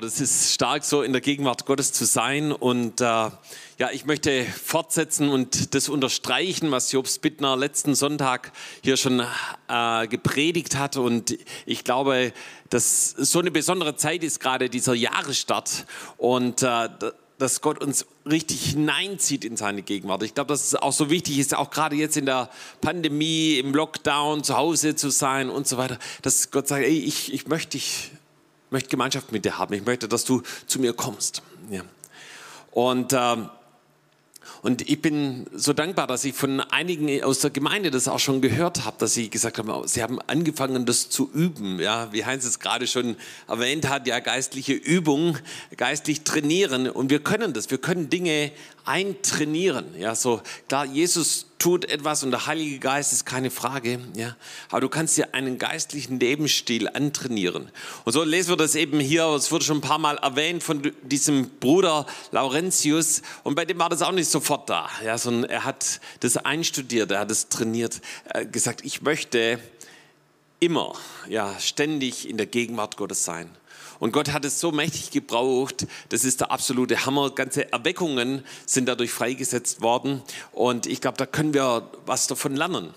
Das ist stark so in der Gegenwart Gottes zu sein. Und äh, ja, ich möchte fortsetzen und das unterstreichen, was Jobs Bittner letzten Sonntag hier schon äh, gepredigt hat. Und ich glaube, dass so eine besondere Zeit ist gerade dieser Jahresstart. Und äh, dass Gott uns richtig hineinzieht in seine Gegenwart. Ich glaube, dass es auch so wichtig ist, auch gerade jetzt in der Pandemie, im Lockdown, zu Hause zu sein und so weiter, dass Gott sagt, ey, ich, ich möchte dich möchte Gemeinschaft mit dir haben. Ich möchte, dass du zu mir kommst. Ja. Und, äh, und ich bin so dankbar, dass ich von einigen aus der Gemeinde das auch schon gehört habe, dass sie gesagt haben, sie haben angefangen, das zu üben. Ja, wie Heinz es gerade schon erwähnt hat, ja, geistliche Übung, geistlich trainieren. Und wir können das. Wir können Dinge eintrainieren. Ja, so klar, Jesus tut etwas und der Heilige Geist ist keine Frage. Ja, aber du kannst dir einen geistlichen Lebensstil antrainieren. Und so lesen wir das eben hier. Es wurde schon ein paar Mal erwähnt von diesem Bruder Laurentius. Und bei dem war das auch nicht sofort da. Ja, sondern er hat das einstudiert, er hat es trainiert, er hat gesagt, ich möchte immer, ja, ständig in der Gegenwart Gottes sein. Und Gott hat es so mächtig gebraucht, das ist der absolute Hammer. Ganze Erweckungen sind dadurch freigesetzt worden. Und ich glaube, da können wir was davon lernen.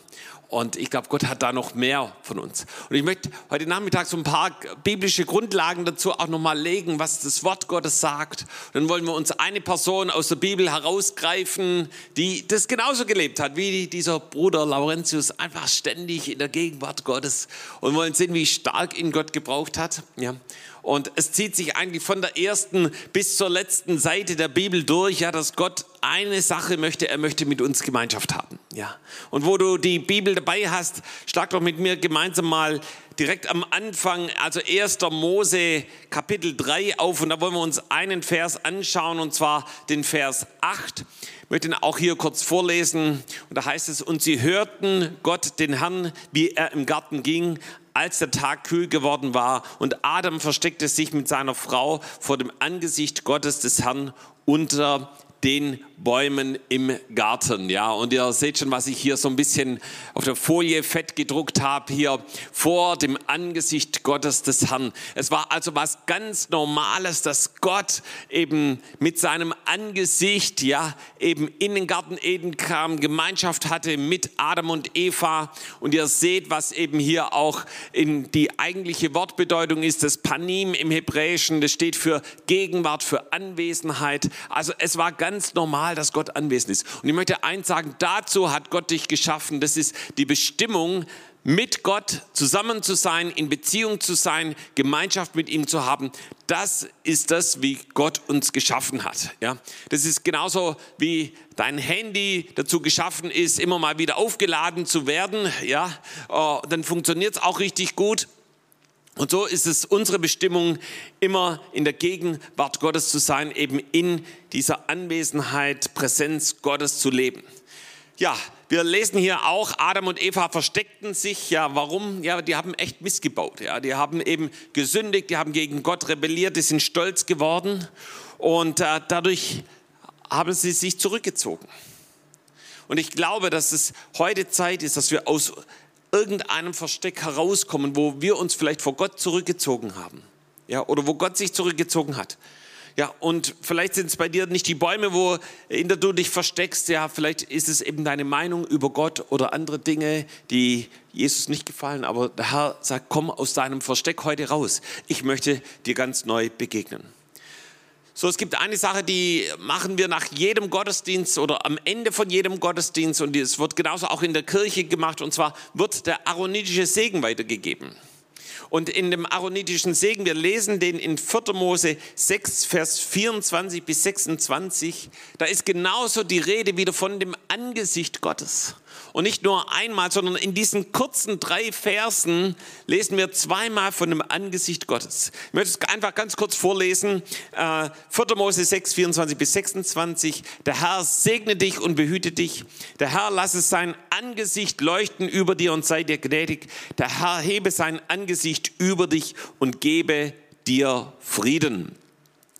Und ich glaube, Gott hat da noch mehr von uns. Und ich möchte heute Nachmittag so ein paar biblische Grundlagen dazu auch nochmal legen, was das Wort Gottes sagt. Und dann wollen wir uns eine Person aus der Bibel herausgreifen, die das genauso gelebt hat, wie dieser Bruder Laurentius, einfach ständig in der Gegenwart Gottes. Und wollen sehen, wie stark ihn Gott gebraucht hat. Ja. Und es zieht sich eigentlich von der ersten bis zur letzten Seite der Bibel durch, ja, dass Gott eine Sache möchte, er möchte mit uns Gemeinschaft haben, ja. Und wo du die Bibel dabei hast, schlag doch mit mir gemeinsam mal direkt am Anfang, also 1. Mose Kapitel 3 auf und da wollen wir uns einen Vers anschauen und zwar den Vers 8. Ich möchte ihn auch hier kurz vorlesen und da heißt es, und sie hörten Gott den Herrn, wie er im Garten ging, als der Tag kühl geworden war und Adam versteckte sich mit seiner Frau vor dem Angesicht Gottes des Herrn unter den Bäumen im Garten. Ja, und ihr seht schon, was ich hier so ein bisschen auf der Folie fett gedruckt habe, hier vor dem Angesicht Gottes des Herrn. Es war also was ganz Normales, dass Gott eben mit seinem Angesicht, ja, eben in den Garten Eden kam, Gemeinschaft hatte mit Adam und Eva. Und ihr seht, was eben hier auch in die eigentliche Wortbedeutung ist, das Panim im Hebräischen, das steht für Gegenwart, für Anwesenheit. Also es war ganz ganz normal, dass Gott anwesend ist. Und ich möchte eins sagen, dazu hat Gott dich geschaffen. Das ist die Bestimmung, mit Gott zusammen zu sein, in Beziehung zu sein, Gemeinschaft mit ihm zu haben. Das ist das, wie Gott uns geschaffen hat. Ja, das ist genauso wie dein Handy dazu geschaffen ist, immer mal wieder aufgeladen zu werden. Ja, oh, dann funktioniert es auch richtig gut. Und so ist es unsere Bestimmung, immer in der Gegenwart Gottes zu sein, eben in dieser Anwesenheit, Präsenz Gottes zu leben. Ja, wir lesen hier auch, Adam und Eva versteckten sich. Ja, warum? Ja, die haben echt missgebaut. Ja, die haben eben gesündigt, die haben gegen Gott rebelliert, die sind stolz geworden und äh, dadurch haben sie sich zurückgezogen. Und ich glaube, dass es heute Zeit ist, dass wir aus irgendeinem Versteck herauskommen, wo wir uns vielleicht vor Gott zurückgezogen haben. Ja, oder wo Gott sich zurückgezogen hat. Ja, und vielleicht sind es bei dir nicht die Bäume, wo in der du dich versteckst. Ja, vielleicht ist es eben deine Meinung über Gott oder andere Dinge, die Jesus nicht gefallen. Aber der Herr sagt, komm aus deinem Versteck heute raus. Ich möchte dir ganz neu begegnen. So, es gibt eine Sache, die machen wir nach jedem Gottesdienst oder am Ende von jedem Gottesdienst und es wird genauso auch in der Kirche gemacht und zwar wird der aaronitische Segen weitergegeben. Und in dem aaronitischen Segen, wir lesen den in 4. Mose 6, Vers 24 bis 26, da ist genauso die Rede wieder von dem Angesicht Gottes. Und nicht nur einmal, sondern in diesen kurzen drei Versen lesen wir zweimal von dem Angesicht Gottes. Ich möchte es einfach ganz kurz vorlesen. Äh, 4. Mose 6, 24 bis 26. Der Herr segne dich und behüte dich. Der Herr lasse sein Angesicht leuchten über dir und sei dir gnädig. Der Herr hebe sein Angesicht über dich und gebe dir Frieden.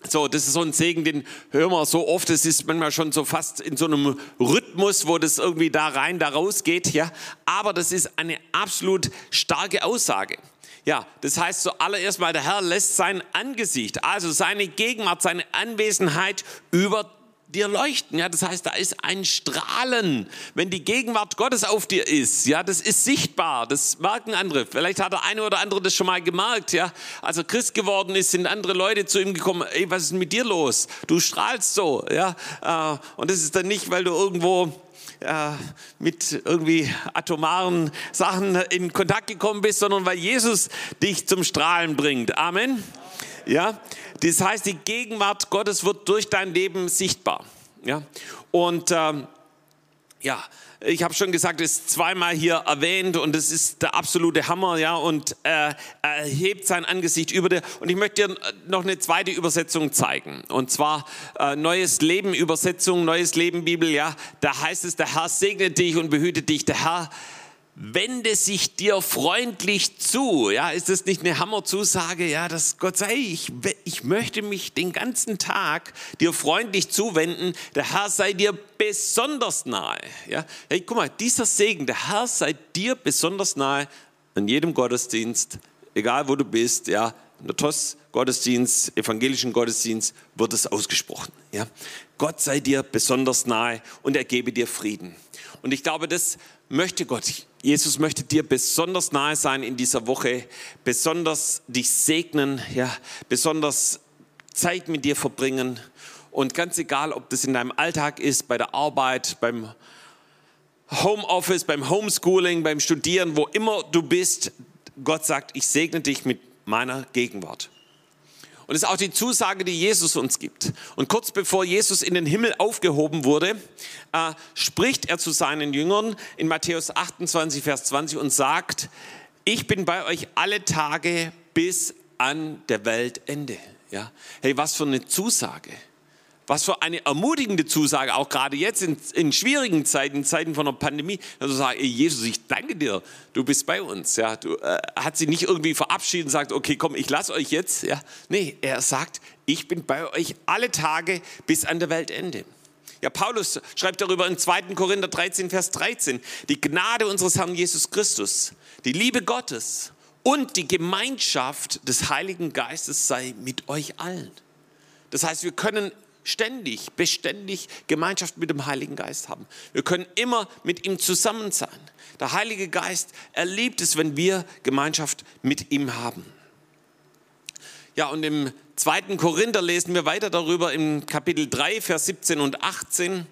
So, das ist so ein Segen, den hören wir so oft. Es ist manchmal schon so fast in so einem Rhythmus, wo das irgendwie da rein, da raus geht, ja. Aber das ist eine absolut starke Aussage. Ja, das heißt zuallererst mal, der Herr lässt sein Angesicht, also seine Gegenwart, seine Anwesenheit über dir leuchten. Ja, das heißt, da ist ein Strahlen. Wenn die Gegenwart Gottes auf dir ist, ja, das ist sichtbar. Das merken andere. Vielleicht hat der eine oder andere das schon mal gemerkt. Ja, als er Christ geworden ist, sind andere Leute zu ihm gekommen. Ey, was ist mit dir los? Du strahlst so. Ja, äh, und das ist dann nicht, weil du irgendwo äh, mit irgendwie atomaren Sachen in Kontakt gekommen bist, sondern weil Jesus dich zum Strahlen bringt. Amen. Ja, das heißt, die Gegenwart Gottes wird durch dein Leben sichtbar. Ja, und ähm, ja, ich habe schon gesagt, es ist zweimal hier erwähnt und es ist der absolute Hammer, ja, und äh, er hebt sein Angesicht über dir. Und ich möchte dir noch eine zweite Übersetzung zeigen. Und zwar äh, Neues Leben Übersetzung, Neues Leben Bibel, ja. Da heißt es, der Herr segnet dich und behütet dich. Der Herr wende sich dir freundlich zu. Ja, ist das nicht eine Hammerzusage? Ja, dass Gott sagt, ich, ich möchte mich den ganzen Tag dir freundlich zuwenden. Der Herr sei dir besonders nahe. Ja, hey, guck mal, dieser Segen, der Herr sei dir besonders nahe an jedem Gottesdienst, egal wo du bist, ja, in der TOS Gottesdienst, evangelischen Gottesdienst wird es ausgesprochen. Ja? Gott sei dir besonders nahe und er gebe dir Frieden. Und ich glaube, das möchte Gott. Jesus möchte dir besonders nahe sein in dieser Woche, besonders dich segnen, ja, besonders Zeit mit dir verbringen. Und ganz egal, ob das in deinem Alltag ist, bei der Arbeit, beim Homeoffice, beim Homeschooling, beim Studieren, wo immer du bist, Gott sagt, ich segne dich mit meiner Gegenwart. Und das ist auch die Zusage, die Jesus uns gibt. Und kurz bevor Jesus in den Himmel aufgehoben wurde, äh, spricht er zu seinen Jüngern in Matthäus 28, Vers 20 und sagt, ich bin bei euch alle Tage bis an der Weltende. Ja? Hey, was für eine Zusage. Was für eine ermutigende Zusage, auch gerade jetzt in, in schwierigen Zeiten, in Zeiten von der Pandemie, also sagen, Jesus, ich danke dir, du bist bei uns. Ja, du, äh, hat sie nicht irgendwie verabschiedet und sagt, okay, komm, ich lasse euch jetzt. Ja, nee, er sagt, ich bin bei euch alle Tage bis an der Weltende. Ja, Paulus schreibt darüber in 2. Korinther 13, Vers 13. Die Gnade unseres Herrn Jesus Christus, die Liebe Gottes und die Gemeinschaft des Heiligen Geistes sei mit euch allen. Das heißt, wir können ständig, beständig Gemeinschaft mit dem Heiligen Geist haben. Wir können immer mit ihm zusammen sein. Der Heilige Geist erlebt es, wenn wir Gemeinschaft mit ihm haben. Ja, und im zweiten Korinther lesen wir weiter darüber im Kapitel 3, Vers 17 und 18.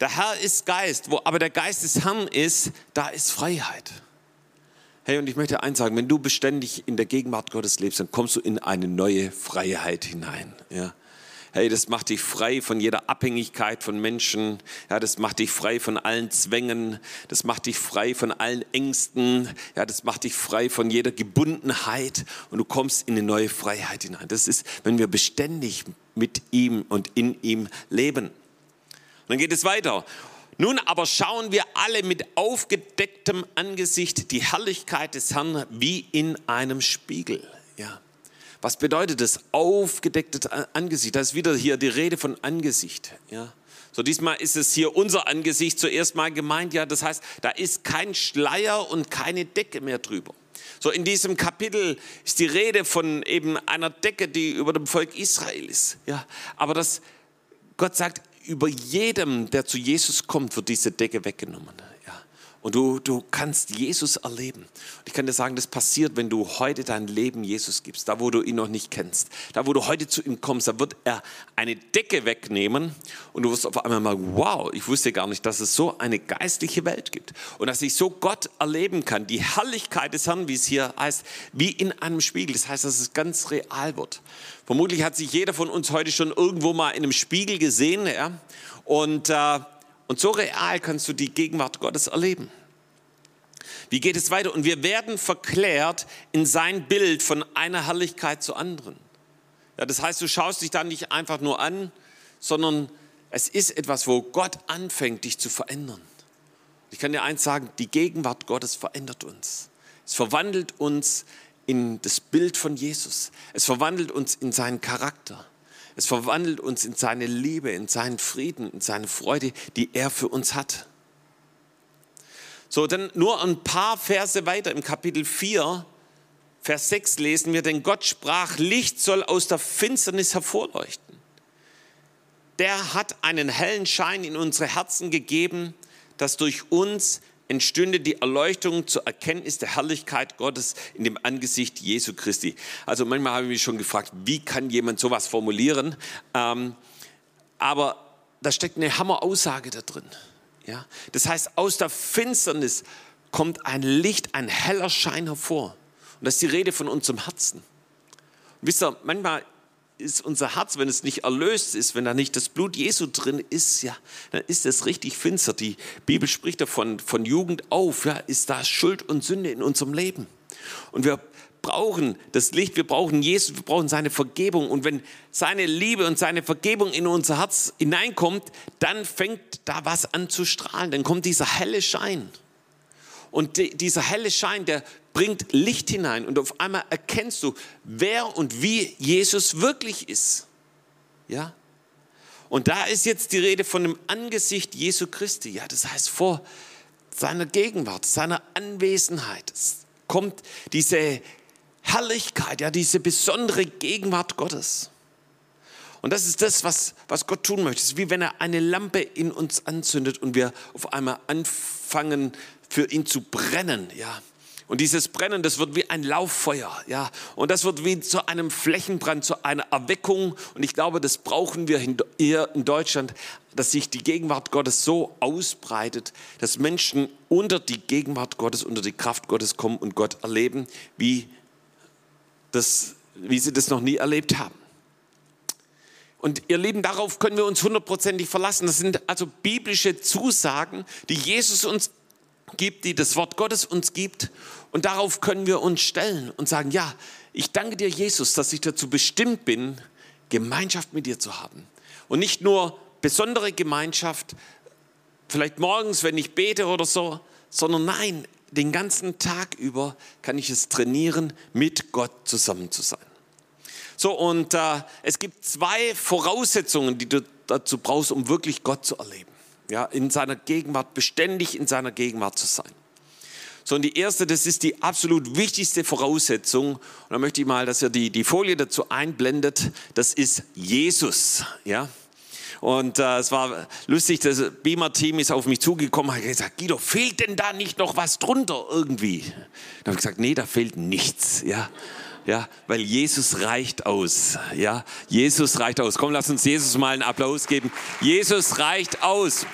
Der Herr ist Geist, wo aber der Geist des Herrn ist, da ist Freiheit. Hey, und ich möchte eins sagen, wenn du beständig in der Gegenwart Gottes lebst, dann kommst du in eine neue Freiheit hinein. Ja. Hey, das macht dich frei von jeder Abhängigkeit von Menschen. Ja, das macht dich frei von allen Zwängen. Das macht dich frei von allen Ängsten. Ja, das macht dich frei von jeder Gebundenheit. Und du kommst in eine neue Freiheit hinein. Das ist, wenn wir beständig mit ihm und in ihm leben. Und dann geht es weiter. Nun aber schauen wir alle mit aufgedecktem Angesicht die Herrlichkeit des Herrn wie in einem Spiegel. Ja. Was bedeutet das? Aufgedecktes Angesicht. Da ist wieder hier die Rede von Angesicht. Ja. So diesmal ist es hier unser Angesicht zuerst mal gemeint. Ja, das heißt, da ist kein Schleier und keine Decke mehr drüber. So in diesem Kapitel ist die Rede von eben einer Decke, die über dem Volk Israel ist. Ja, aber das Gott sagt, über jedem, der zu Jesus kommt, wird diese Decke weggenommen. Und du, du kannst Jesus erleben. Und ich kann dir sagen, das passiert, wenn du heute dein Leben Jesus gibst, da wo du ihn noch nicht kennst. Da wo du heute zu ihm kommst, da wird er eine Decke wegnehmen und du wirst auf einmal mal, wow, ich wusste gar nicht, dass es so eine geistliche Welt gibt. Und dass ich so Gott erleben kann, die Herrlichkeit des Herrn, wie es hier heißt, wie in einem Spiegel. Das heißt, dass es ganz real wird. Vermutlich hat sich jeder von uns heute schon irgendwo mal in einem Spiegel gesehen. Ja? Und äh, und so real kannst du die Gegenwart Gottes erleben. Wie geht es weiter? Und wir werden verklärt in sein Bild von einer Herrlichkeit zur anderen. Ja, das heißt, du schaust dich dann nicht einfach nur an, sondern es ist etwas, wo Gott anfängt, dich zu verändern. Ich kann dir eins sagen, die Gegenwart Gottes verändert uns. Es verwandelt uns in das Bild von Jesus. Es verwandelt uns in seinen Charakter. Es verwandelt uns in seine Liebe, in seinen Frieden, in seine Freude, die er für uns hat. So, dann nur ein paar Verse weiter im Kapitel 4 Vers 6 lesen wir, denn Gott sprach, Licht soll aus der Finsternis hervorleuchten. Der hat einen hellen Schein in unsere Herzen gegeben, dass durch uns entstünde die Erleuchtung zur Erkenntnis der Herrlichkeit Gottes in dem Angesicht Jesu Christi. Also manchmal habe ich mich schon gefragt, wie kann jemand sowas formulieren? Ähm, aber da steckt eine Hammer-Aussage da drin. Ja? Das heißt, aus der Finsternis kommt ein Licht, ein heller Schein hervor. Und das ist die Rede von unserem Herzen. Und wisst ihr, manchmal ist unser Herz, wenn es nicht erlöst ist, wenn da nicht das Blut Jesu drin ist, ja, dann ist es richtig finster. Die Bibel spricht davon, von Jugend auf, ja, ist da Schuld und Sünde in unserem Leben. Und wir brauchen das Licht, wir brauchen Jesus, wir brauchen seine Vergebung. Und wenn seine Liebe und seine Vergebung in unser Herz hineinkommt, dann fängt da was an zu strahlen, dann kommt dieser helle Schein. Und die, dieser helle Schein, der bringt Licht hinein und auf einmal erkennst du, wer und wie Jesus wirklich ist. Ja? Und da ist jetzt die Rede von dem Angesicht Jesu Christi. Ja, das heißt vor seiner Gegenwart, seiner Anwesenheit. Es kommt diese Herrlichkeit, ja, diese besondere Gegenwart Gottes. Und das ist das, was, was Gott tun möchte. Es ist wie wenn er eine Lampe in uns anzündet und wir auf einmal anfangen, für ihn zu brennen, ja. Und dieses Brennen, das wird wie ein Lauffeuer, ja. Und das wird wie zu einem Flächenbrand, zu einer Erweckung. Und ich glaube, das brauchen wir hier in Deutschland, dass sich die Gegenwart Gottes so ausbreitet, dass Menschen unter die Gegenwart Gottes, unter die Kraft Gottes kommen und Gott erleben, wie, das, wie sie das noch nie erlebt haben. Und ihr Lieben, darauf können wir uns hundertprozentig verlassen. Das sind also biblische Zusagen, die Jesus uns gibt, die das Wort Gottes uns gibt. Und darauf können wir uns stellen und sagen, ja, ich danke dir, Jesus, dass ich dazu bestimmt bin, Gemeinschaft mit dir zu haben. Und nicht nur besondere Gemeinschaft, vielleicht morgens, wenn ich bete oder so, sondern nein, den ganzen Tag über kann ich es trainieren, mit Gott zusammen zu sein. So, und äh, es gibt zwei Voraussetzungen, die du dazu brauchst, um wirklich Gott zu erleben ja, in seiner Gegenwart, beständig in seiner Gegenwart zu sein. So, und die erste, das ist die absolut wichtigste Voraussetzung. Und da möchte ich mal, dass ihr die, die Folie dazu einblendet. Das ist Jesus, ja. Und äh, es war lustig, das Beamer-Team ist auf mich zugekommen, hat gesagt, Guido, fehlt denn da nicht noch was drunter irgendwie? Dann habe ich gesagt, nee, da fehlt nichts, ja ja, weil Jesus reicht aus, ja, Jesus reicht aus. Komm, lass uns Jesus mal einen Applaus geben. Jesus reicht aus.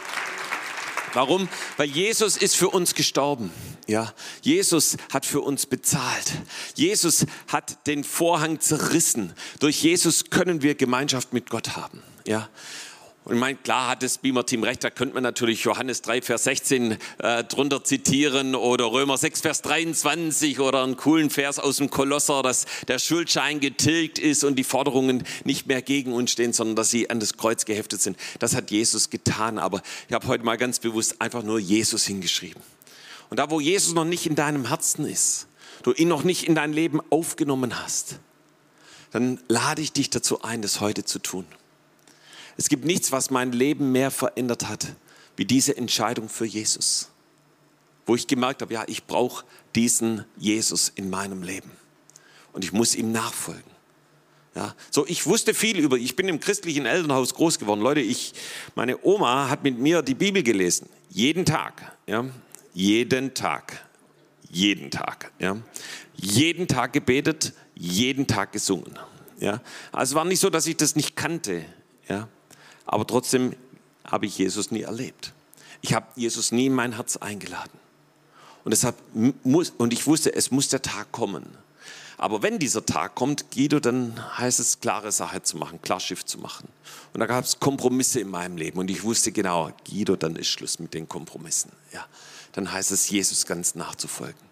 Warum? Weil Jesus ist für uns gestorben. Ja, Jesus hat für uns bezahlt. Jesus hat den Vorhang zerrissen. Durch Jesus können wir Gemeinschaft mit Gott haben. Ja, und ich meine, klar hat das Beamer-Team recht, da könnte man natürlich Johannes 3, Vers 16 äh, drunter zitieren oder Römer 6, Vers 23 oder einen coolen Vers aus dem Kolosser, dass der Schuldschein getilgt ist und die Forderungen nicht mehr gegen uns stehen, sondern dass sie an das Kreuz geheftet sind. Das hat Jesus getan, aber ich habe heute mal ganz bewusst einfach nur Jesus hingeschrieben. Und da, wo Jesus noch nicht in deinem Herzen ist, du ihn noch nicht in dein Leben aufgenommen hast, dann lade ich dich dazu ein, das heute zu tun. Es gibt nichts, was mein Leben mehr verändert hat, wie diese Entscheidung für Jesus. Wo ich gemerkt habe, ja, ich brauche diesen Jesus in meinem Leben. Und ich muss ihm nachfolgen. Ja, so ich wusste viel über, ich bin im christlichen Elternhaus groß geworden. Leute, ich, meine Oma hat mit mir die Bibel gelesen. Jeden Tag. Ja, jeden Tag. Jeden Tag. Ja, jeden Tag gebetet, jeden Tag gesungen. Ja, also es war nicht so, dass ich das nicht kannte. Ja, aber trotzdem habe ich Jesus nie erlebt. Ich habe Jesus nie in mein Herz eingeladen. Und deshalb muss, und ich wusste, es muss der Tag kommen. Aber wenn dieser Tag kommt, Guido, dann heißt es, klare Sache zu machen, Klarschiff zu machen. Und da gab es Kompromisse in meinem Leben. Und ich wusste genau, Guido, dann ist Schluss mit den Kompromissen. Ja, dann heißt es, Jesus ganz nachzufolgen.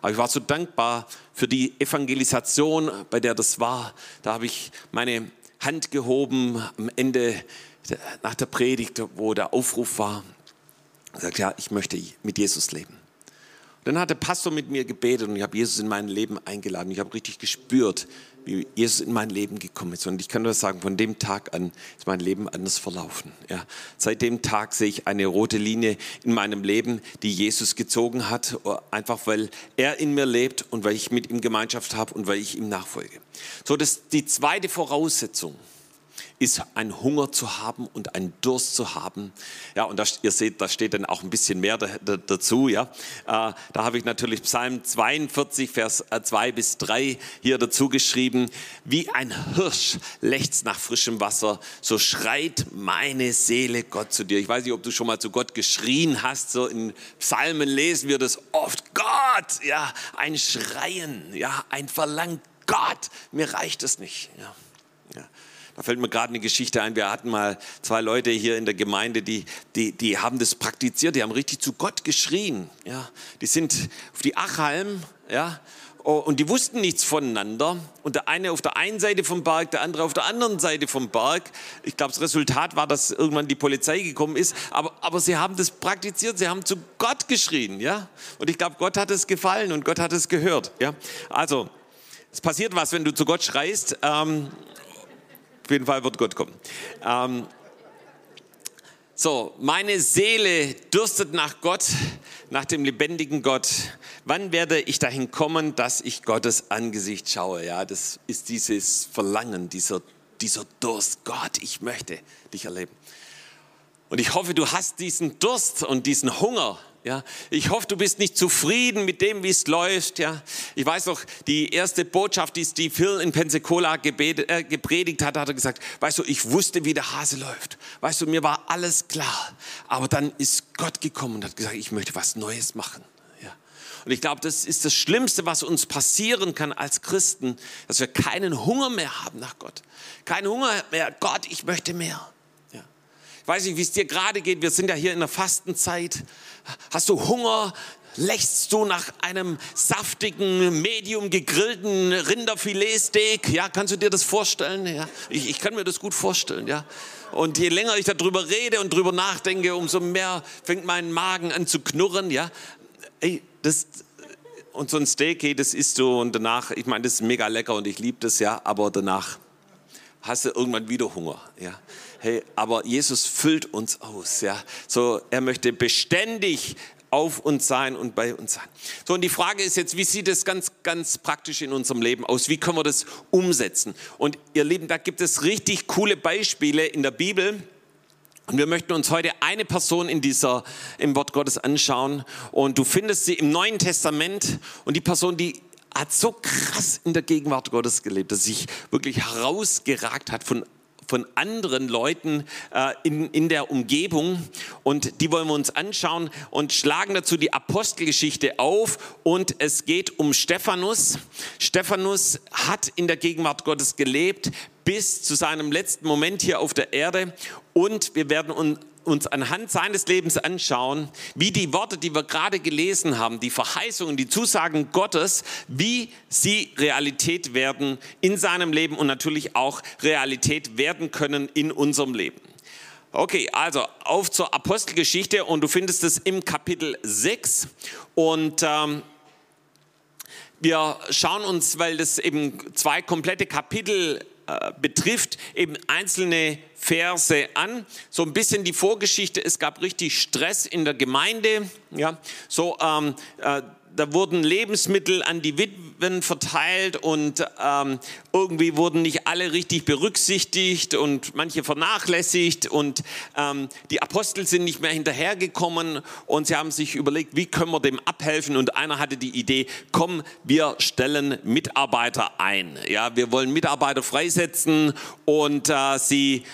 Aber ich war so dankbar für die Evangelisation, bei der das war. Da habe ich meine Hand gehoben am Ende nach der Predigt, wo der Aufruf war. Er sagt, ja, ich möchte mit Jesus leben. Dann hat der Pastor mit mir gebetet und ich habe Jesus in mein Leben eingeladen. Ich habe richtig gespürt, wie Jesus in mein Leben gekommen ist. Und ich kann nur sagen, von dem Tag an ist mein Leben anders verlaufen. Ja. Seit dem Tag sehe ich eine rote Linie in meinem Leben, die Jesus gezogen hat, einfach weil er in mir lebt und weil ich mit ihm Gemeinschaft habe und weil ich ihm nachfolge. So, das ist die zweite Voraussetzung ist ein Hunger zu haben und ein Durst zu haben. Ja, und das, ihr seht, da steht dann auch ein bisschen mehr da, da, dazu. Ja, äh, da habe ich natürlich Psalm 42, Vers 2 äh, bis 3 hier dazu geschrieben. Wie ein Hirsch lechzt nach frischem Wasser, so schreit meine Seele Gott zu dir. Ich weiß nicht, ob du schon mal zu Gott geschrien hast. So in Psalmen lesen wir das oft. Gott, ja, ein Schreien, ja, ein Verlangen. Gott, mir reicht es nicht. Ja. Da fällt mir gerade eine Geschichte ein. Wir hatten mal zwei Leute hier in der Gemeinde, die, die, die haben das praktiziert, die haben richtig zu Gott geschrien. Ja. Die sind auf die Achalm, ja, und die wussten nichts voneinander. Und der eine auf der einen Seite vom Berg, der andere auf der anderen Seite vom Berg. Ich glaube, das Resultat war, dass irgendwann die Polizei gekommen ist. Aber, aber sie haben das praktiziert, sie haben zu Gott geschrien. Ja? Und ich glaube, Gott hat es gefallen und Gott hat es gehört. Ja? Also, es passiert was, wenn du zu Gott schreist. Ähm, auf jeden Fall wird Gott kommen. Ähm, so, meine Seele dürstet nach Gott, nach dem lebendigen Gott. Wann werde ich dahin kommen, dass ich Gottes Angesicht schaue? Ja, das ist dieses Verlangen, dieser, dieser Durst. Gott, ich möchte dich erleben. Und ich hoffe, du hast diesen Durst und diesen Hunger ja, ich hoffe, du bist nicht zufrieden mit dem, wie es läuft. Ja, ich weiß noch, die erste Botschaft, die Steve Hill in Pensacola gebetet, äh, gepredigt hat, hat er gesagt: Weißt du, ich wusste, wie der Hase läuft. Weißt du, mir war alles klar. Aber dann ist Gott gekommen und hat gesagt: Ich möchte was Neues machen. Ja. Und ich glaube, das ist das Schlimmste, was uns passieren kann als Christen, dass wir keinen Hunger mehr haben nach Gott. Keinen Hunger mehr. Gott, ich möchte mehr. Weiß nicht, wie es dir gerade geht. Wir sind ja hier in der Fastenzeit. Hast du Hunger? Lächst du nach einem saftigen, medium gegrillten Rinderfiletsteak? Ja, kannst du dir das vorstellen? Ja, ich, ich kann mir das gut vorstellen, ja. Und je länger ich darüber rede und darüber nachdenke, umso mehr fängt mein Magen an zu knurren, ja. Ey, das, und so ein Steak, hey, das isst du und danach, ich meine, das ist mega lecker und ich liebe das, ja, aber danach hast du irgendwann wieder Hunger, ja. Hey, aber Jesus füllt uns aus, ja. So, er möchte beständig auf uns sein und bei uns sein. So, und die Frage ist jetzt, wie sieht es ganz, ganz praktisch in unserem Leben aus? Wie können wir das umsetzen? Und ihr Lieben, da gibt es richtig coole Beispiele in der Bibel. Und wir möchten uns heute eine Person in dieser, im Wort Gottes anschauen. Und du findest sie im Neuen Testament. Und die Person, die hat so krass in der Gegenwart Gottes gelebt, dass sich wirklich herausgeragt hat von von anderen Leuten äh, in, in der Umgebung. Und die wollen wir uns anschauen und schlagen dazu die Apostelgeschichte auf. Und es geht um Stephanus. Stephanus hat in der Gegenwart Gottes gelebt bis zu seinem letzten Moment hier auf der Erde. Und wir werden uns uns anhand seines Lebens anschauen, wie die Worte, die wir gerade gelesen haben, die Verheißungen, die Zusagen Gottes, wie sie Realität werden in seinem Leben und natürlich auch Realität werden können in unserem Leben. Okay, also auf zur Apostelgeschichte und du findest es im Kapitel 6 und ähm, wir schauen uns, weil das eben zwei komplette Kapitel betrifft, eben einzelne Verse an. So ein bisschen die Vorgeschichte, es gab richtig Stress in der Gemeinde. Ja, so ähm, äh, da wurden Lebensmittel an die Witwen verteilt und ähm, irgendwie wurden nicht alle richtig berücksichtigt und manche vernachlässigt und ähm, die Apostel sind nicht mehr hinterhergekommen und sie haben sich überlegt, wie können wir dem abhelfen und einer hatte die Idee, komm, wir stellen Mitarbeiter ein. Ja, wir wollen Mitarbeiter freisetzen und äh, sie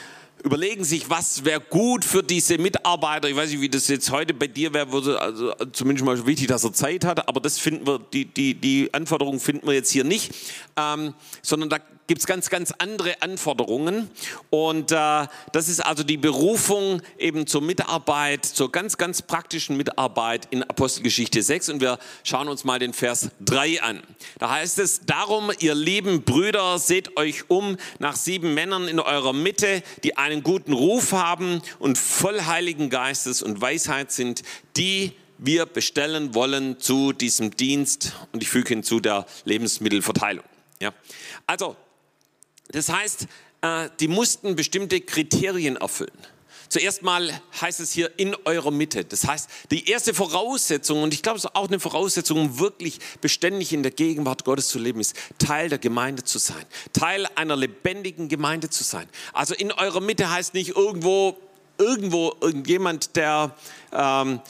überlegen sich, was wäre gut für diese Mitarbeiter. Ich weiß nicht, wie das jetzt heute bei dir wäre, also zumindest mal wichtig, dass er Zeit hat, aber das finden wir, die, die, die Anforderungen finden wir jetzt hier nicht, ähm, sondern da gibt es ganz, ganz andere Anforderungen. Und äh, das ist also die Berufung eben zur Mitarbeit, zur ganz, ganz praktischen Mitarbeit in Apostelgeschichte 6. Und wir schauen uns mal den Vers 3 an. Da heißt es, darum, ihr lieben Brüder, seht euch um nach sieben Männern in eurer Mitte, die einen guten Ruf haben und voll Heiligen Geistes und Weisheit sind, die wir bestellen wollen zu diesem Dienst und ich füge hinzu der Lebensmittelverteilung. Ja. Also, das heißt, äh, die mussten bestimmte Kriterien erfüllen. Zuerst mal heißt es hier in eurer Mitte. Das heißt, die erste Voraussetzung, und ich glaube, es ist auch eine Voraussetzung, um wirklich beständig in der Gegenwart Gottes zu leben, ist Teil der Gemeinde zu sein. Teil einer lebendigen Gemeinde zu sein. Also in eurer Mitte heißt nicht irgendwo, irgendwo irgendjemand, der, ähm,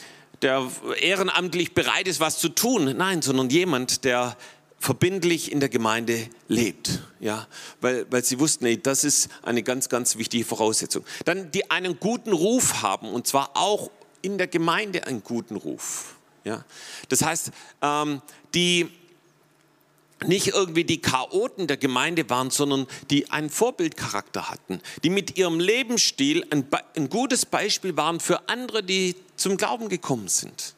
der ehrenamtlich bereit ist, was zu tun. Nein, sondern jemand, der verbindlich in der Gemeinde lebt. Ja, weil, weil sie wussten, ey, das ist eine ganz, ganz wichtige Voraussetzung. Dann die einen guten Ruf haben und zwar auch in der Gemeinde einen guten Ruf. Ja, das heißt, ähm, die nicht irgendwie die Chaoten der Gemeinde waren, sondern die einen Vorbildcharakter hatten, die mit ihrem Lebensstil ein, ein gutes Beispiel waren für andere, die zum Glauben gekommen sind.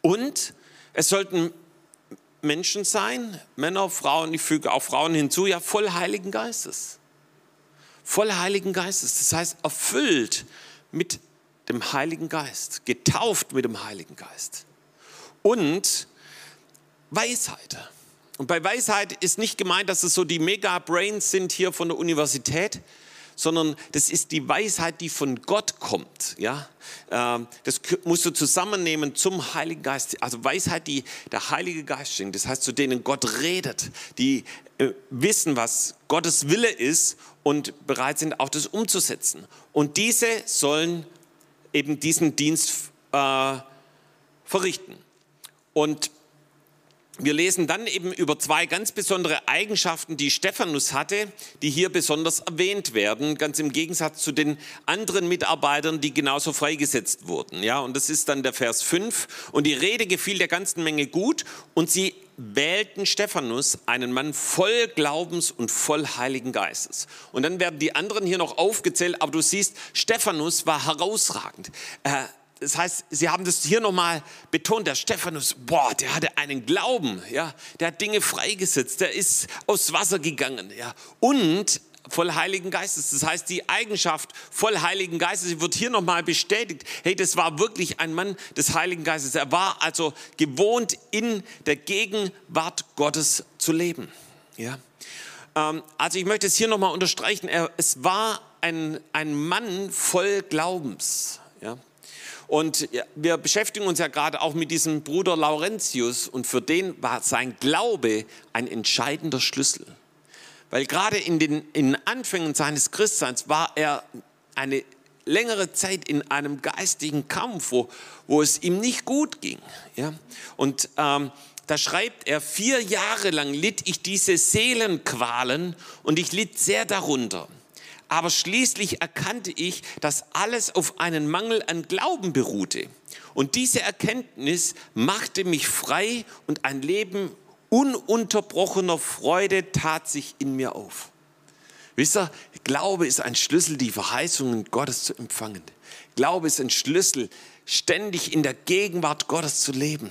Und es sollten Menschen sein, Männer, Frauen, ich füge auch Frauen hinzu, ja, voll Heiligen Geistes. Voll Heiligen Geistes, das heißt erfüllt mit dem Heiligen Geist, getauft mit dem Heiligen Geist. Und Weisheit. Und bei Weisheit ist nicht gemeint, dass es so die Mega-Brains sind hier von der Universität, sondern das ist die Weisheit, die von Gott kommt. Ja? Ähm, das musst du zusammennehmen zum Heiligen Geist. Also Weisheit, die der Heilige Geist schenkt. Das heißt, zu denen Gott redet, die äh, wissen, was Gottes Wille ist und bereit sind, auch das umzusetzen. Und diese sollen eben diesen Dienst äh, verrichten. Und wir lesen dann eben über zwei ganz besondere Eigenschaften, die Stephanus hatte, die hier besonders erwähnt werden, ganz im Gegensatz zu den anderen Mitarbeitern, die genauso freigesetzt wurden. Ja, und das ist dann der Vers 5. Und die Rede gefiel der ganzen Menge gut und sie wählten Stephanus, einen Mann voll Glaubens und voll Heiligen Geistes. Und dann werden die anderen hier noch aufgezählt, aber du siehst, Stephanus war herausragend. Äh, das heißt, sie haben das hier nochmal betont, der Stephanus, boah, der hatte einen Glauben, ja, der hat Dinge freigesetzt, der ist aufs Wasser gegangen, ja, und voll Heiligen Geistes. Das heißt, die Eigenschaft voll Heiligen Geistes, wird hier nochmal bestätigt. Hey, das war wirklich ein Mann des Heiligen Geistes. Er war also gewohnt, in der Gegenwart Gottes zu leben. Ja. Ähm, also ich möchte es hier nochmal unterstreichen. Er, es war ein, ein Mann voll Glaubens. Ja. Und wir beschäftigen uns ja gerade auch mit diesem Bruder Laurentius und für den war sein Glaube ein entscheidender Schlüssel. Weil gerade in den in Anfängen seines Christseins war er eine längere Zeit in einem geistigen Kampf, wo, wo es ihm nicht gut ging. Ja? Und ähm, da schreibt er, vier Jahre lang litt ich diese Seelenqualen und ich litt sehr darunter. Aber schließlich erkannte ich, dass alles auf einen Mangel an Glauben beruhte. Und diese Erkenntnis machte mich frei und ein Leben ununterbrochener Freude tat sich in mir auf. Wisst ihr, Glaube ist ein Schlüssel, die Verheißungen Gottes zu empfangen. Glaube ist ein Schlüssel, ständig in der Gegenwart Gottes zu leben.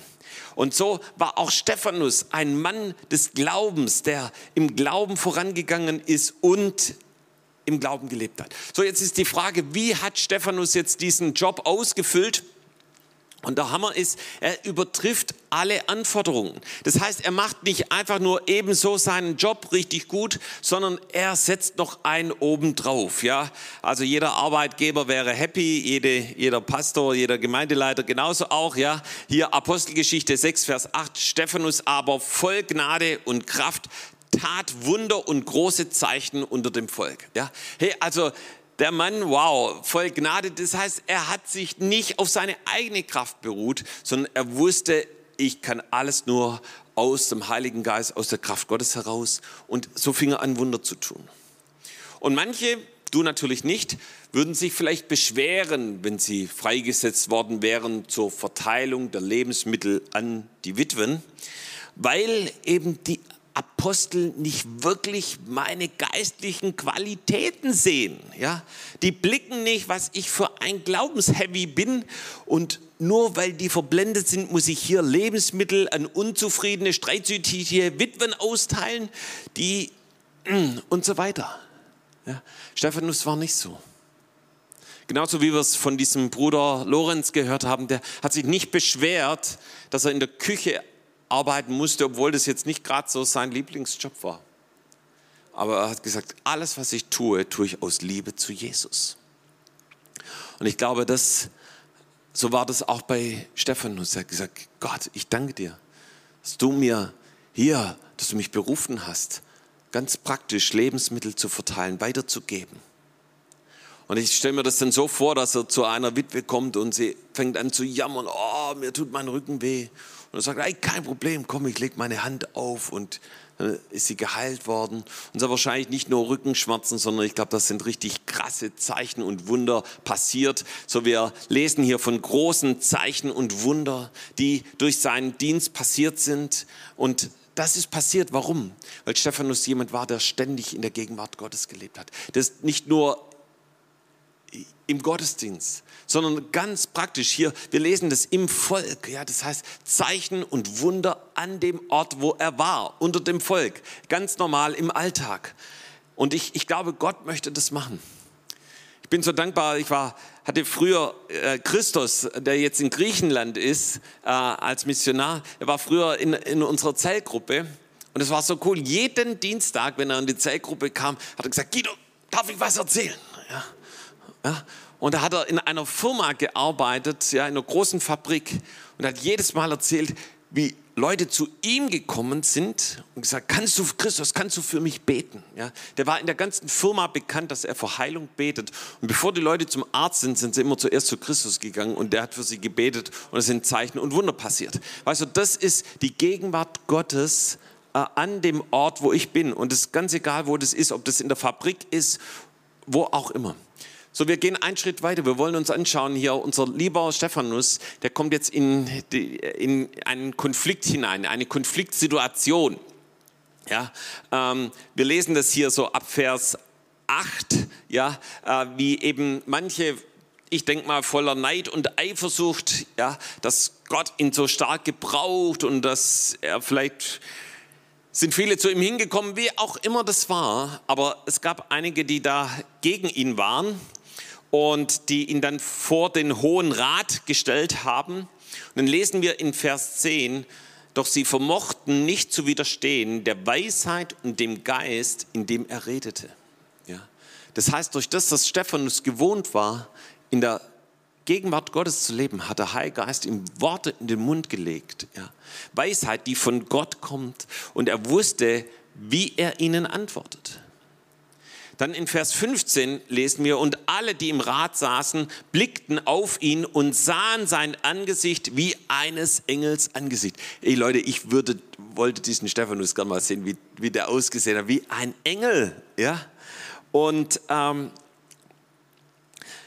Und so war auch Stephanus ein Mann des Glaubens, der im Glauben vorangegangen ist und im Glauben gelebt hat. So, jetzt ist die Frage, wie hat Stephanus jetzt diesen Job ausgefüllt? Und der Hammer ist, er übertrifft alle Anforderungen. Das heißt, er macht nicht einfach nur ebenso seinen Job richtig gut, sondern er setzt noch einen obendrauf. Ja, also jeder Arbeitgeber wäre happy, jede, jeder Pastor, jeder Gemeindeleiter genauso auch. Ja, hier Apostelgeschichte 6, Vers 8. Stephanus aber voll Gnade und Kraft tat Wunder und große Zeichen unter dem Volk. Ja, hey, also der Mann, wow, voll Gnade. Das heißt, er hat sich nicht auf seine eigene Kraft beruht, sondern er wusste, ich kann alles nur aus dem Heiligen Geist, aus der Kraft Gottes heraus. Und so fing er an, Wunder zu tun. Und manche, du natürlich nicht, würden sich vielleicht beschweren, wenn sie freigesetzt worden wären zur Verteilung der Lebensmittel an die Witwen, weil eben die Apostel nicht wirklich meine geistlichen Qualitäten sehen. Ja? Die blicken nicht, was ich für ein Glaubensheavy bin und nur weil die verblendet sind, muss ich hier Lebensmittel an unzufriedene, streitsüchtige Witwen austeilen, die und so weiter. Ja? Stephanus war nicht so. genauso wie wir es von diesem Bruder Lorenz gehört haben, der hat sich nicht beschwert, dass er in der Küche arbeiten musste, obwohl das jetzt nicht gerade so sein Lieblingsjob war. Aber er hat gesagt, alles, was ich tue, tue ich aus Liebe zu Jesus. Und ich glaube, dass, so war das auch bei Stephanus. Er hat gesagt, Gott, ich danke dir, dass du mir hier, dass du mich berufen hast, ganz praktisch Lebensmittel zu verteilen, weiterzugeben. Und ich stelle mir das dann so vor, dass er zu einer Witwe kommt und sie fängt an zu jammern, oh, mir tut mein Rücken weh. Und er sagt, ey, kein Problem, komm, ich lege meine Hand auf und dann ist sie geheilt worden. Und es hat wahrscheinlich nicht nur Rückenschmerzen, sondern ich glaube, das sind richtig krasse Zeichen und Wunder passiert. So wir lesen hier von großen Zeichen und Wunder, die durch seinen Dienst passiert sind. Und das ist passiert. Warum? Weil Stephanus jemand war, der ständig in der Gegenwart Gottes gelebt hat. Das nicht nur im Gottesdienst, sondern ganz praktisch hier, wir lesen das im Volk, ja, das heißt Zeichen und Wunder an dem Ort, wo er war, unter dem Volk, ganz normal im Alltag. Und ich, ich glaube, Gott möchte das machen. Ich bin so dankbar, ich war, hatte früher äh, Christus, der jetzt in Griechenland ist, äh, als Missionar, er war früher in, in unserer Zellgruppe und es war so cool, jeden Dienstag, wenn er in die Zellgruppe kam, hat er gesagt, Guido, darf ich was erzählen? Ja. Ja? Und da hat er in einer Firma gearbeitet, ja, in einer großen Fabrik und hat jedes Mal erzählt, wie Leute zu ihm gekommen sind und gesagt, kannst du, Christus, kannst du für mich beten? Ja, der war in der ganzen Firma bekannt, dass er für Heilung betet. Und bevor die Leute zum Arzt sind, sind sie immer zuerst zu Christus gegangen und der hat für sie gebetet und es sind Zeichen und Wunder passiert. Weißt du, das ist die Gegenwart Gottes äh, an dem Ort, wo ich bin. Und es ist ganz egal, wo das ist, ob das in der Fabrik ist, wo auch immer. So, wir gehen einen Schritt weiter. Wir wollen uns anschauen hier, unser lieber Stephanus, der kommt jetzt in, die, in einen Konflikt hinein, eine Konfliktsituation. Ja, ähm, wir lesen das hier so ab Vers 8, ja, äh, wie eben manche, ich denke mal, voller Neid und Eifersucht, ja, dass Gott ihn so stark gebraucht und dass er vielleicht sind viele zu ihm hingekommen, wie auch immer das war, aber es gab einige, die da gegen ihn waren und die ihn dann vor den Hohen Rat gestellt haben. Und dann lesen wir in Vers 10, doch sie vermochten nicht zu widerstehen der Weisheit und dem Geist, in dem er redete. Ja. Das heißt, durch das, dass Stephanus gewohnt war, in der Gegenwart Gottes zu leben, hat der Heilige Geist ihm Worte in den Mund gelegt. Ja. Weisheit, die von Gott kommt. Und er wusste, wie er ihnen antwortet. Dann in Vers 15 lesen wir, und alle, die im Rat saßen, blickten auf ihn und sahen sein Angesicht wie eines Engels Angesicht. Ey Leute, ich würde, wollte diesen Stephanus gerne mal sehen, wie, wie der ausgesehen hat, wie ein Engel. Ja? Und, ähm,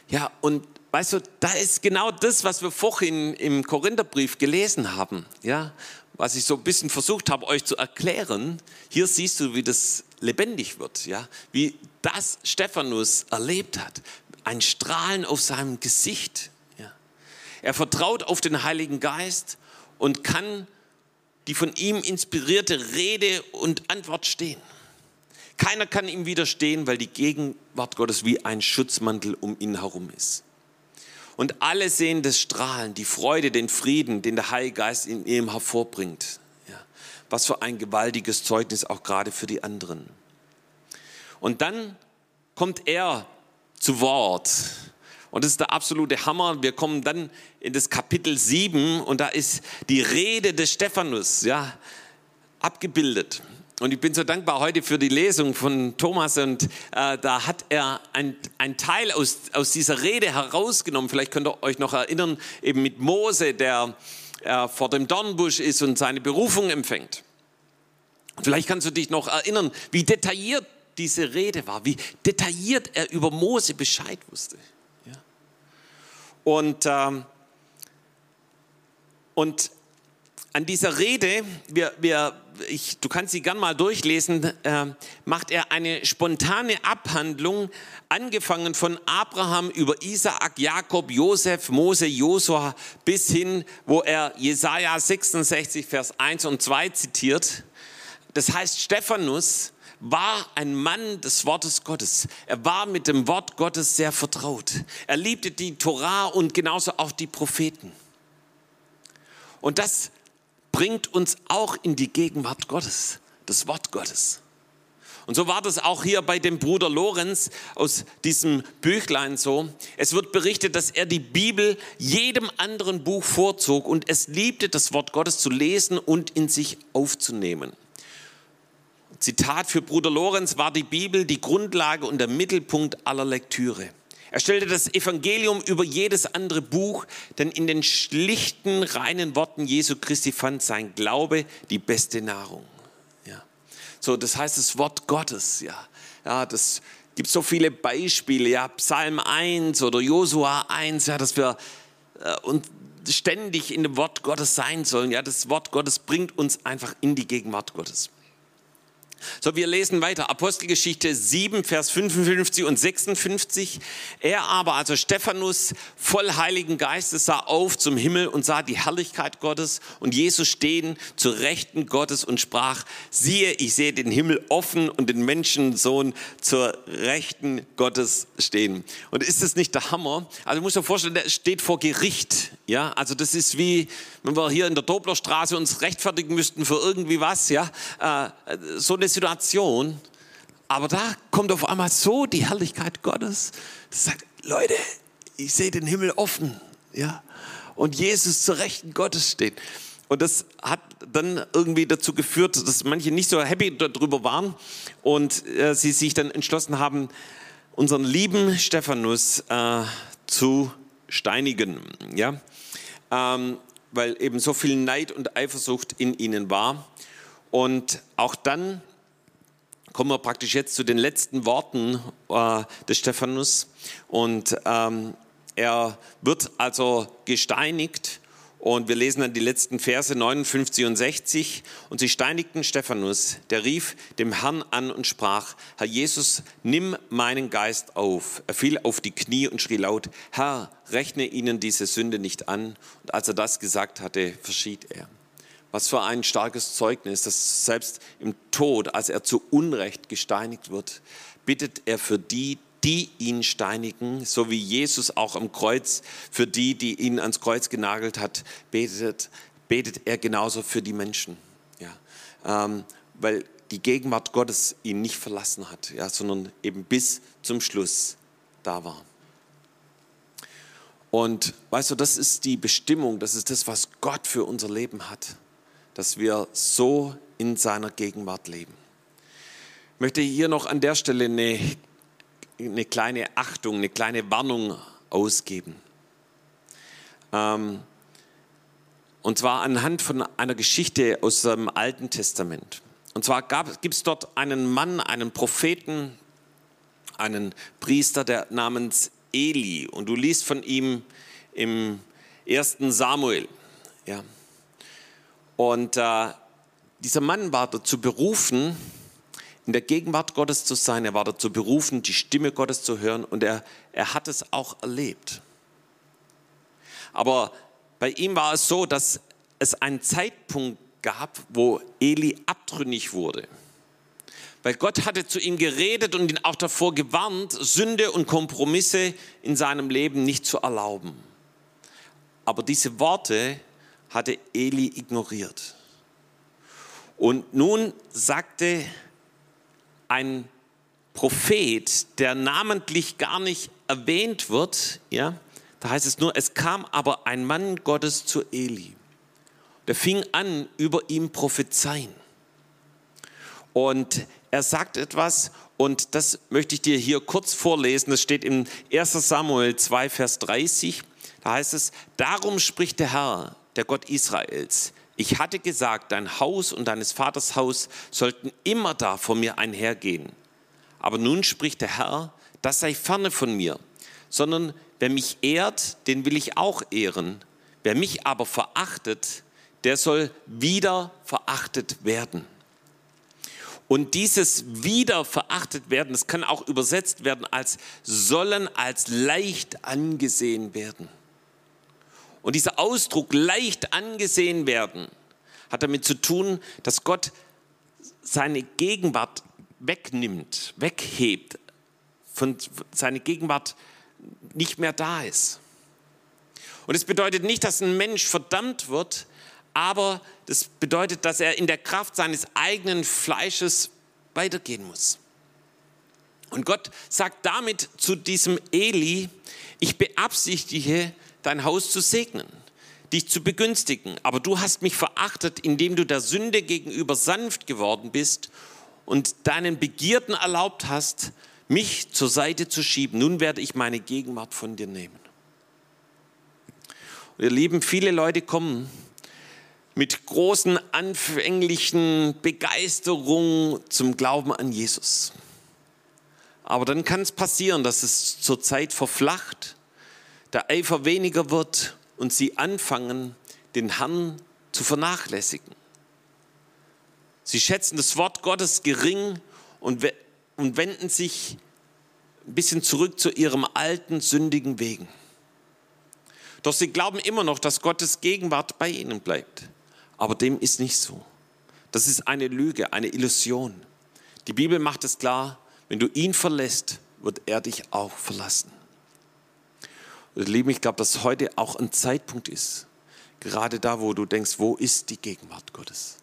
ja, und weißt du, da ist genau das, was wir vorhin im Korintherbrief gelesen haben. Ja? was ich so ein bisschen versucht habe, euch zu erklären. Hier siehst du, wie das lebendig wird, ja, wie das Stephanus erlebt hat. Ein Strahlen auf seinem Gesicht. Ja. Er vertraut auf den Heiligen Geist und kann die von ihm inspirierte Rede und Antwort stehen. Keiner kann ihm widerstehen, weil die Gegenwart Gottes wie ein Schutzmantel um ihn herum ist. Und alle sehen das Strahlen, die Freude, den Frieden, den der Heilige Geist in ihm hervorbringt. Ja. Was für ein gewaltiges Zeugnis auch gerade für die anderen. Und dann kommt er zu Wort. Und das ist der absolute Hammer. Wir kommen dann in das Kapitel 7 und da ist die Rede des Stephanus ja, abgebildet. Und ich bin so dankbar heute für die Lesung von Thomas und äh, da hat er ein, ein Teil aus, aus dieser Rede herausgenommen. Vielleicht könnt ihr euch noch erinnern, eben mit Mose, der äh, vor dem Dornbusch ist und seine Berufung empfängt. Vielleicht kannst du dich noch erinnern, wie detailliert diese Rede war, wie detailliert er über Mose Bescheid wusste. Ja. Und, ähm, und an dieser Rede, wir, wir, ich, du kannst sie gern mal durchlesen, äh, macht er eine spontane Abhandlung, angefangen von Abraham über Isaak, Jakob, Josef, Mose, Josua, bis hin, wo er Jesaja 66, Vers 1 und 2 zitiert. Das heißt, Stephanus war ein Mann des Wortes Gottes. Er war mit dem Wort Gottes sehr vertraut. Er liebte die Torah und genauso auch die Propheten. Und das bringt uns auch in die Gegenwart Gottes, das Wort Gottes. Und so war das auch hier bei dem Bruder Lorenz aus diesem Büchlein so. Es wird berichtet, dass er die Bibel jedem anderen Buch vorzog und es liebte, das Wort Gottes zu lesen und in sich aufzunehmen. Zitat für Bruder Lorenz war die Bibel die Grundlage und der Mittelpunkt aller Lektüre. Er stellte das Evangelium über jedes andere Buch, denn in den schlichten, reinen Worten Jesu Christi fand sein Glaube die beste Nahrung. So, das heißt das Wort Gottes, ja. Ja, das gibt so viele Beispiele, ja, Psalm 1 oder Josua 1, ja, dass wir äh, und ständig in dem Wort Gottes sein sollen. Ja, das Wort Gottes bringt uns einfach in die Gegenwart Gottes. So, wir lesen weiter. Apostelgeschichte 7, Vers 55 und 56. Er aber, also Stephanus, voll Heiligen Geistes, sah auf zum Himmel und sah die Herrlichkeit Gottes und Jesus stehen zur Rechten Gottes und sprach, siehe, ich sehe den Himmel offen und den Menschensohn zur Rechten Gottes stehen. Und ist das nicht der Hammer? Also, muss dir vorstellen, der steht vor Gericht. Ja, also das ist wie, wenn wir hier in der Doblerstraße uns rechtfertigen müssten für irgendwie was, ja, äh, so eine Situation. Aber da kommt auf einmal so die Herrlichkeit Gottes, das sagt, Leute, ich sehe den Himmel offen, ja, und Jesus zur Rechten Gottes steht. Und das hat dann irgendwie dazu geführt, dass manche nicht so happy darüber waren und äh, sie sich dann entschlossen haben, unseren lieben Stephanus äh, zu steinigen. Ja? ähm, weil eben so viel Neid und Eifersucht in ihnen war. Und auch dann kommen wir praktisch jetzt zu den letzten Worten äh, des Stephanus. Und ähm, er wird also gesteinigt und wir lesen dann die letzten Verse 59 und 60. Und sie steinigten Stephanus, der rief dem Herrn an und sprach, Herr Jesus, nimm meinen Geist auf. Er fiel auf die Knie und schrie laut, Herr, rechne ihnen diese Sünde nicht an. Und als er das gesagt hatte, verschied er. Was für ein starkes Zeugnis, dass selbst im Tod, als er zu Unrecht gesteinigt wird, bittet er für die, die ihn steinigen, so wie Jesus auch am Kreuz für die, die ihn ans Kreuz genagelt hat, betet, betet er genauso für die Menschen. Ja, ähm, weil die Gegenwart Gottes ihn nicht verlassen hat, ja, sondern eben bis zum Schluss da war. Und weißt du, das ist die Bestimmung, das ist das, was Gott für unser Leben hat, dass wir so in seiner Gegenwart leben. Ich möchte hier noch an der Stelle eine eine kleine Achtung, eine kleine Warnung ausgeben. Ähm, und zwar anhand von einer Geschichte aus dem Alten Testament. Und zwar gibt es dort einen Mann, einen Propheten, einen Priester, der namens Eli. Und du liest von ihm im ersten Samuel. Ja. Und äh, dieser Mann war dazu berufen, in der Gegenwart Gottes zu sein. Er war dazu berufen, die Stimme Gottes zu hören und er, er hat es auch erlebt. Aber bei ihm war es so, dass es einen Zeitpunkt gab, wo Eli abtrünnig wurde. Weil Gott hatte zu ihm geredet und ihn auch davor gewarnt, Sünde und Kompromisse in seinem Leben nicht zu erlauben. Aber diese Worte hatte Eli ignoriert. Und nun sagte ein Prophet, der namentlich gar nicht erwähnt wird, ja, da heißt es nur, es kam aber ein Mann Gottes zu Eli. Der fing an, über ihm prophezeien. Und er sagt etwas, und das möchte ich dir hier kurz vorlesen. Das steht in 1 Samuel 2, Vers 30. Da heißt es, darum spricht der Herr, der Gott Israels, ich hatte gesagt, dein Haus und deines Vaters Haus sollten immer da vor mir einhergehen. Aber nun spricht der Herr, das sei ferne von mir, sondern wer mich ehrt, den will ich auch ehren. Wer mich aber verachtet, der soll wieder verachtet werden. Und dieses wieder verachtet werden, das kann auch übersetzt werden als sollen als leicht angesehen werden. Und dieser Ausdruck leicht angesehen werden hat damit zu tun, dass Gott seine Gegenwart wegnimmt, weghebt, von seine Gegenwart nicht mehr da ist. Und es bedeutet nicht, dass ein Mensch verdammt wird, aber das bedeutet, dass er in der Kraft seines eigenen Fleisches weitergehen muss. Und Gott sagt damit zu diesem Eli, ich beabsichtige, dein Haus zu segnen, dich zu begünstigen, aber du hast mich verachtet, indem du der Sünde gegenüber sanft geworden bist und deinen Begierden erlaubt hast, mich zur Seite zu schieben. Nun werde ich meine Gegenwart von dir nehmen. Und ihr Lieben, viele Leute kommen mit großen anfänglichen Begeisterung zum Glauben an Jesus. Aber dann kann es passieren, dass es zur Zeit verflacht, der Eifer weniger wird und sie anfangen, den Herrn zu vernachlässigen. Sie schätzen das Wort Gottes gering und, und wenden sich ein bisschen zurück zu ihrem alten, sündigen Wegen. Doch sie glauben immer noch, dass Gottes Gegenwart bei ihnen bleibt. Aber dem ist nicht so. Das ist eine Lüge, eine Illusion. Die Bibel macht es klar, wenn du ihn verlässt, wird er dich auch verlassen. Lieben, ich glaube, dass heute auch ein Zeitpunkt ist, gerade da, wo du denkst, wo ist die Gegenwart Gottes?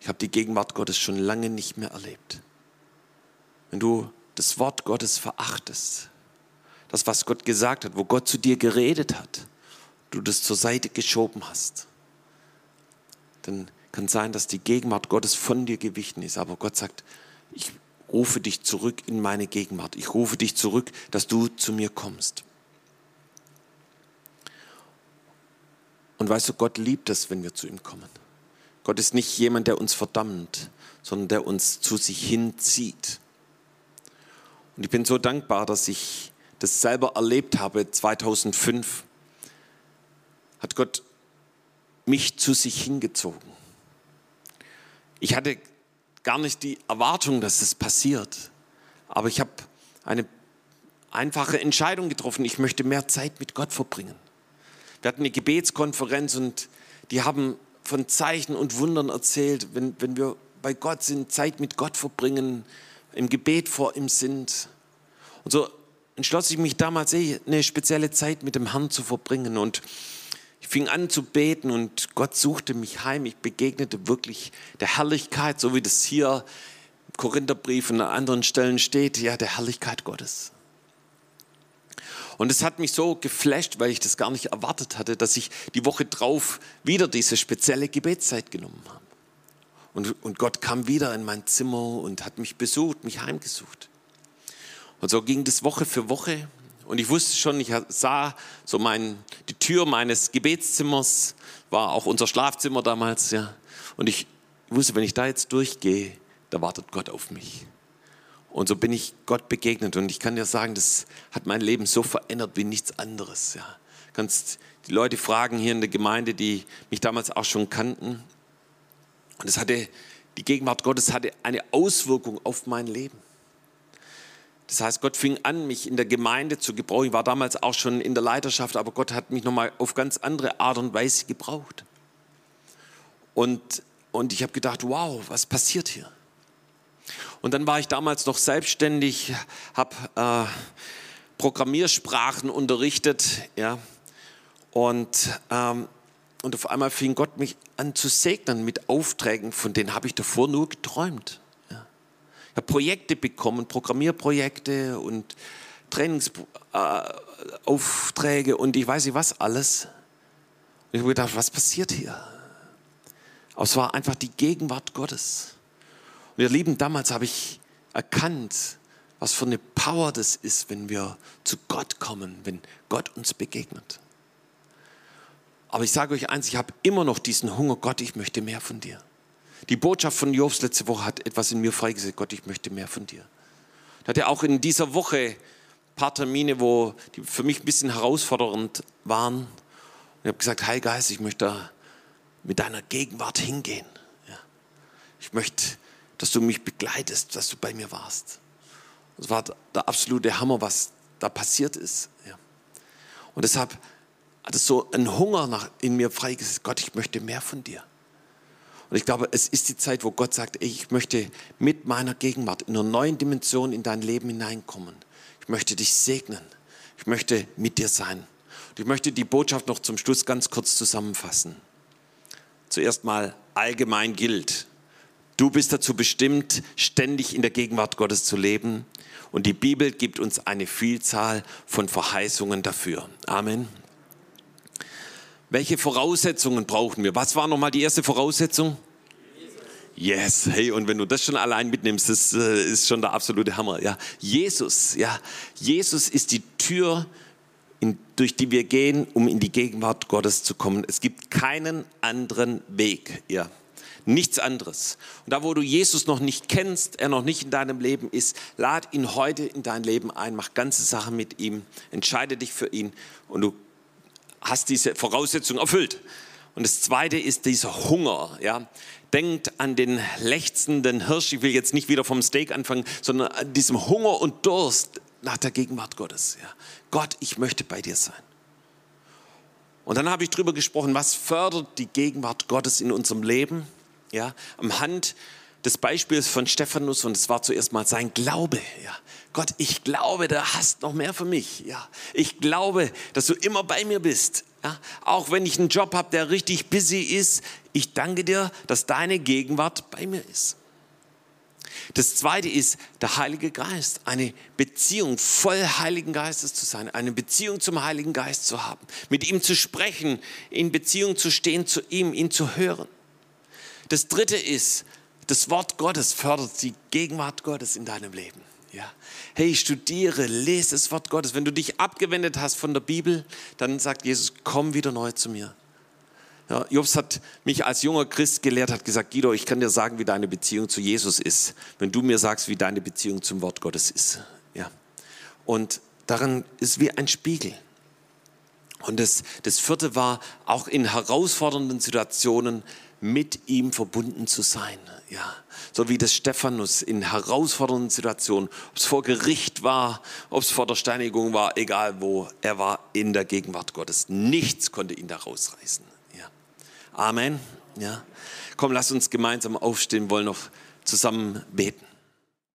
Ich habe die Gegenwart Gottes schon lange nicht mehr erlebt. Wenn du das Wort Gottes verachtest, das, was Gott gesagt hat, wo Gott zu dir geredet hat, du das zur Seite geschoben hast, dann kann sein, dass die Gegenwart Gottes von dir gewichen ist. Aber Gott sagt, ich rufe dich zurück in meine Gegenwart. Ich rufe dich zurück, dass du zu mir kommst. Und weißt du, Gott liebt es, wenn wir zu ihm kommen. Gott ist nicht jemand, der uns verdammt, sondern der uns zu sich hinzieht. Und ich bin so dankbar, dass ich das selber erlebt habe. 2005 hat Gott mich zu sich hingezogen. Ich hatte gar nicht die Erwartung, dass es passiert, aber ich habe eine einfache Entscheidung getroffen. Ich möchte mehr Zeit mit Gott verbringen. Wir hatten eine Gebetskonferenz und die haben von Zeichen und Wundern erzählt, wenn, wenn wir bei Gott sind, Zeit mit Gott verbringen, im Gebet vor ihm sind. Und so entschloss ich mich damals, eine spezielle Zeit mit dem Herrn zu verbringen. Und ich fing an zu beten und Gott suchte mich heim. Ich begegnete wirklich der Herrlichkeit, so wie das hier im Korintherbrief und an anderen Stellen steht, ja, der Herrlichkeit Gottes. Und es hat mich so geflasht, weil ich das gar nicht erwartet hatte, dass ich die Woche drauf wieder diese spezielle Gebetszeit genommen habe. Und, und Gott kam wieder in mein Zimmer und hat mich besucht, mich heimgesucht. Und so ging das Woche für Woche. Und ich wusste schon, ich sah so mein, die Tür meines Gebetszimmers, war auch unser Schlafzimmer damals, ja. Und ich wusste, wenn ich da jetzt durchgehe, da wartet Gott auf mich. Und so bin ich Gott begegnet. Und ich kann dir sagen, das hat mein Leben so verändert wie nichts anderes. Ja. Kannst die Leute fragen hier in der Gemeinde, die mich damals auch schon kannten. Und es hatte, die Gegenwart Gottes hatte eine Auswirkung auf mein Leben. Das heißt, Gott fing an, mich in der Gemeinde zu gebrauchen. Ich war damals auch schon in der Leiterschaft, aber Gott hat mich nochmal auf ganz andere Art und Weise gebraucht. Und, und ich habe gedacht, wow, was passiert hier? Und dann war ich damals noch selbstständig, habe äh, Programmiersprachen unterrichtet, ja. Und, ähm, und auf einmal fing Gott mich an zu segnen mit Aufträgen, von denen habe ich davor nur geträumt habe Projekte bekommen, Programmierprojekte und Trainingsaufträge äh, und ich weiß nicht was alles. Und ich habe gedacht, was passiert hier? Aber es war einfach die Gegenwart Gottes. Und ihr Lieben, damals habe ich erkannt, was für eine Power das ist, wenn wir zu Gott kommen, wenn Gott uns begegnet. Aber ich sage euch eins, ich habe immer noch diesen Hunger, Gott, ich möchte mehr von dir. Die Botschaft von Jobs letzte Woche hat etwas in mir freigesetzt. Gott, ich möchte mehr von dir. Ich hatte auch in dieser Woche ein paar Termine, wo die für mich ein bisschen herausfordernd waren. Und ich habe gesagt, Heiliger Geist, ich möchte mit deiner Gegenwart hingehen. Ja. Ich möchte, dass du mich begleitest, dass du bei mir warst. Das war der absolute Hammer, was da passiert ist. Ja. Und deshalb hat es so einen Hunger nach, in mir freigesetzt. Gott, ich möchte mehr von dir. Und ich glaube, es ist die Zeit, wo Gott sagt, ich möchte mit meiner Gegenwart in einer neuen Dimension in dein Leben hineinkommen. Ich möchte dich segnen. Ich möchte mit dir sein. Und ich möchte die Botschaft noch zum Schluss ganz kurz zusammenfassen. Zuerst mal allgemein gilt, du bist dazu bestimmt, ständig in der Gegenwart Gottes zu leben. Und die Bibel gibt uns eine Vielzahl von Verheißungen dafür. Amen. Welche Voraussetzungen brauchen wir? Was war nochmal die erste Voraussetzung? Yes, hey, und wenn du das schon allein mitnimmst, das äh, ist schon der absolute Hammer. Ja, Jesus, ja, Jesus ist die Tür, in, durch die wir gehen, um in die Gegenwart Gottes zu kommen. Es gibt keinen anderen Weg, ja, nichts anderes. Und da, wo du Jesus noch nicht kennst, er noch nicht in deinem Leben ist, lad ihn heute in dein Leben ein, mach ganze Sachen mit ihm, entscheide dich für ihn und du hast diese Voraussetzung erfüllt. Und das zweite ist dieser Hunger, ja. Denkt an den lechzenden Hirsch, ich will jetzt nicht wieder vom Steak anfangen, sondern an diesem Hunger und Durst nach der Gegenwart Gottes. Ja. Gott, ich möchte bei dir sein. Und dann habe ich darüber gesprochen, was fördert die Gegenwart Gottes in unserem Leben? Ja, am Hand des Beispiels von Stephanus und es war zuerst mal sein Glaube. Ja. Gott, ich glaube, du hast noch mehr für mich. Ja. Ich glaube, dass du immer bei mir bist. Ja. Auch wenn ich einen Job habe, der richtig busy ist, ich danke dir, dass deine Gegenwart bei mir ist. Das zweite ist der Heilige Geist, eine Beziehung voll Heiligen Geistes zu sein, eine Beziehung zum Heiligen Geist zu haben, mit ihm zu sprechen, in Beziehung zu stehen zu ihm, ihn zu hören. Das dritte ist das Wort Gottes fördert die Gegenwart Gottes in deinem Leben. Ja. Hey, studiere, lese das Wort Gottes. Wenn du dich abgewendet hast von der Bibel, dann sagt Jesus, komm wieder neu zu mir. Ja, Jobs hat mich als junger Christ gelehrt, hat gesagt, Guido, ich kann dir sagen, wie deine Beziehung zu Jesus ist, wenn du mir sagst, wie deine Beziehung zum Wort Gottes ist. Ja. Und daran ist wie ein Spiegel. Und das, das vierte war, auch in herausfordernden Situationen mit ihm verbunden zu sein. Ja, so wie das Stephanus in herausfordernden Situationen, ob es vor Gericht war, ob es vor der Steinigung war, egal wo, er war in der Gegenwart Gottes. Nichts konnte ihn da rausreißen. Ja. Amen. Ja. Komm, lass uns gemeinsam aufstehen, wollen noch zusammen beten.